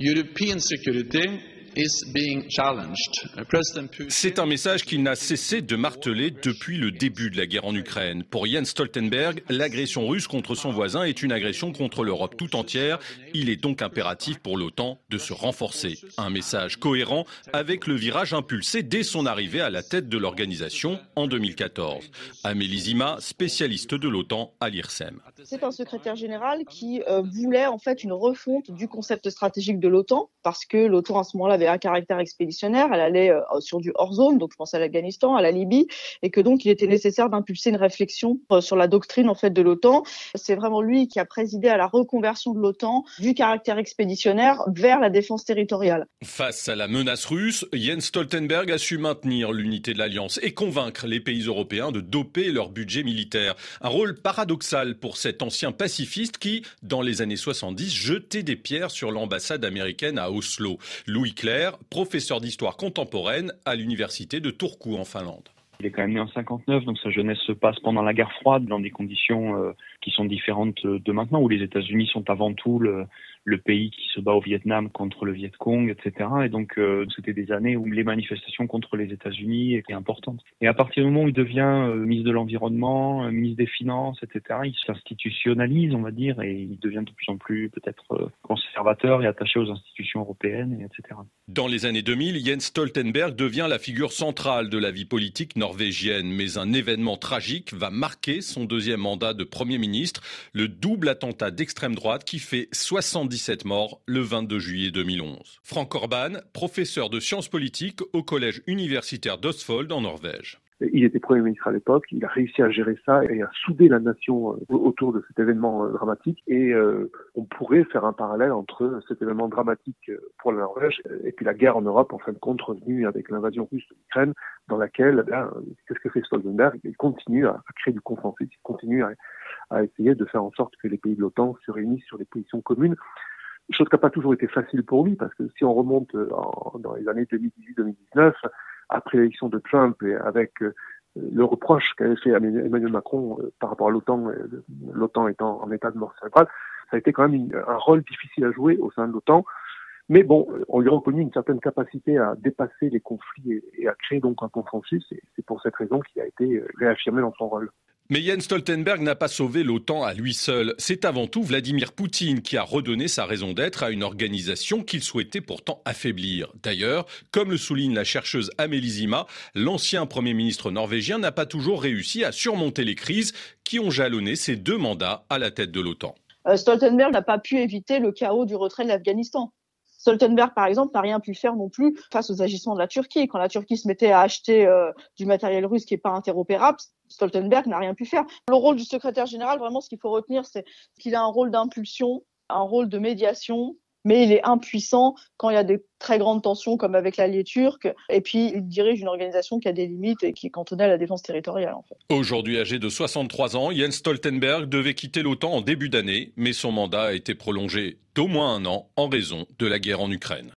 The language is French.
European security C'est un message qu'il n'a cessé de marteler depuis le début de la guerre en Ukraine. Pour Jens Stoltenberg, l'agression russe contre son voisin est une agression contre l'Europe tout entière. Il est donc impératif pour l'OTAN de se renforcer. Un message cohérent avec le virage impulsé dès son arrivée à la tête de l'organisation en 2014. Amélie Zima, spécialiste de l'OTAN à l'IRSEM. C'est un secrétaire général qui euh, voulait en fait une refonte du concept stratégique de l'OTAN parce que l'OTAN à ce moment-là avait un caractère expéditionnaire, elle allait euh, sur du hors-zone, donc je pense à l'Afghanistan, à la Libye, et que donc il était nécessaire d'impulser une réflexion euh, sur la doctrine en fait de l'OTAN. C'est vraiment lui qui a présidé à la reconversion de l'OTAN du caractère expéditionnaire vers la défense territoriale. Face à la menace russe, Jens Stoltenberg a su maintenir l'unité de l'alliance et convaincre les pays européens de doper leur budget militaire. Un rôle paradoxal pour cet ancien pacifiste qui, dans les années 70, jetait des pierres sur l'ambassade américaine à Oslo. Louis Professeur d'histoire contemporaine à l'université de Turku en Finlande. Il est quand même né en 59, donc sa jeunesse se passe pendant la guerre froide, dans des conditions euh, qui sont différentes de maintenant, où les États-Unis sont avant tout le, pays qui se bat au Vietnam contre le Viet Cong, etc. Et donc euh, c'était des années où les manifestations contre les États-Unis étaient importantes. Et à partir du moment où il devient euh, ministre de l'environnement, euh, ministre des finances, etc., il s'institutionnalise, on va dire, et il devient de plus en plus peut-être conservateur et attaché aux institutions européennes, etc. Dans les années 2000, Jens Stoltenberg devient la figure centrale de la vie politique norvégienne, mais un événement tragique va marquer son deuxième mandat de Premier ministre, le double attentat d'extrême droite qui fait 70 17 morts le 22 juillet 2011. Frank Orban, professeur de sciences politiques au collège universitaire d'Osfold en Norvège. Il était Premier ministre à l'époque, il a réussi à gérer ça et à souder la nation euh, autour de cet événement euh, dramatique. Et euh, on pourrait faire un parallèle entre cet événement dramatique pour la Norvège et puis la guerre en Europe, en fin de compte, revenue avec l'invasion russe de l'Ukraine, dans laquelle, eh qu'est-ce que fait Stoltenberg? Il continue à, créer du consensus, il continue à essayer de faire en sorte que les pays de l'OTAN se réunissent sur des positions communes chose qui n'a pas toujours été facile pour lui, parce que si on remonte dans les années 2018-2019, après l'élection de Trump et avec euh, le reproche qu'avait fait Emmanuel Macron euh, par rapport à l'OTAN, euh, l'OTAN étant en état de mort cérébrale, ça a été quand même un rôle difficile à jouer au sein de l'OTAN. Mais bon, on lui a reconnu une certaine capacité à dépasser les conflits et, à créer donc un consensus, et c'est pour cette raison qu'il a été réaffirmé dans son rôle. Mais Jens Stoltenberg n'a pas sauvé l'OTAN à lui seul. C'est avant tout Vladimir Poutine qui a redonné sa raison d'être à une organisation qu'il souhaitait pourtant affaiblir. D'ailleurs, comme le souligne la chercheuse Amélie Zima, l'ancien Premier ministre norvégien n'a pas toujours réussi à surmonter les crises qui ont jalonné ses deux mandats à la tête de l'OTAN. Euh, Stoltenberg n'a pas pu éviter le chaos du retrait de l'Afghanistan. Stoltenberg, par exemple, n'a rien pu faire non plus face aux agissements de la Turquie. Quand la Turquie se mettait à acheter euh, du matériel russe qui n'est pas interopérable, Stoltenberg n'a rien pu faire. Le rôle du secrétaire général, vraiment, ce qu'il faut retenir, c'est qu'il a un rôle d'impulsion, un rôle de médiation, mais il est impuissant quand il y a des très grandes tensions comme avec l'allié turc. Et puis, il dirige une organisation qui a des limites et qui est cantonnée à la défense territoriale. Aujourd'hui âgé de 63 ans, Jens Stoltenberg devait quitter l'OTAN en début d'année, mais son mandat a été prolongé d'au moins un an en raison de la guerre en Ukraine.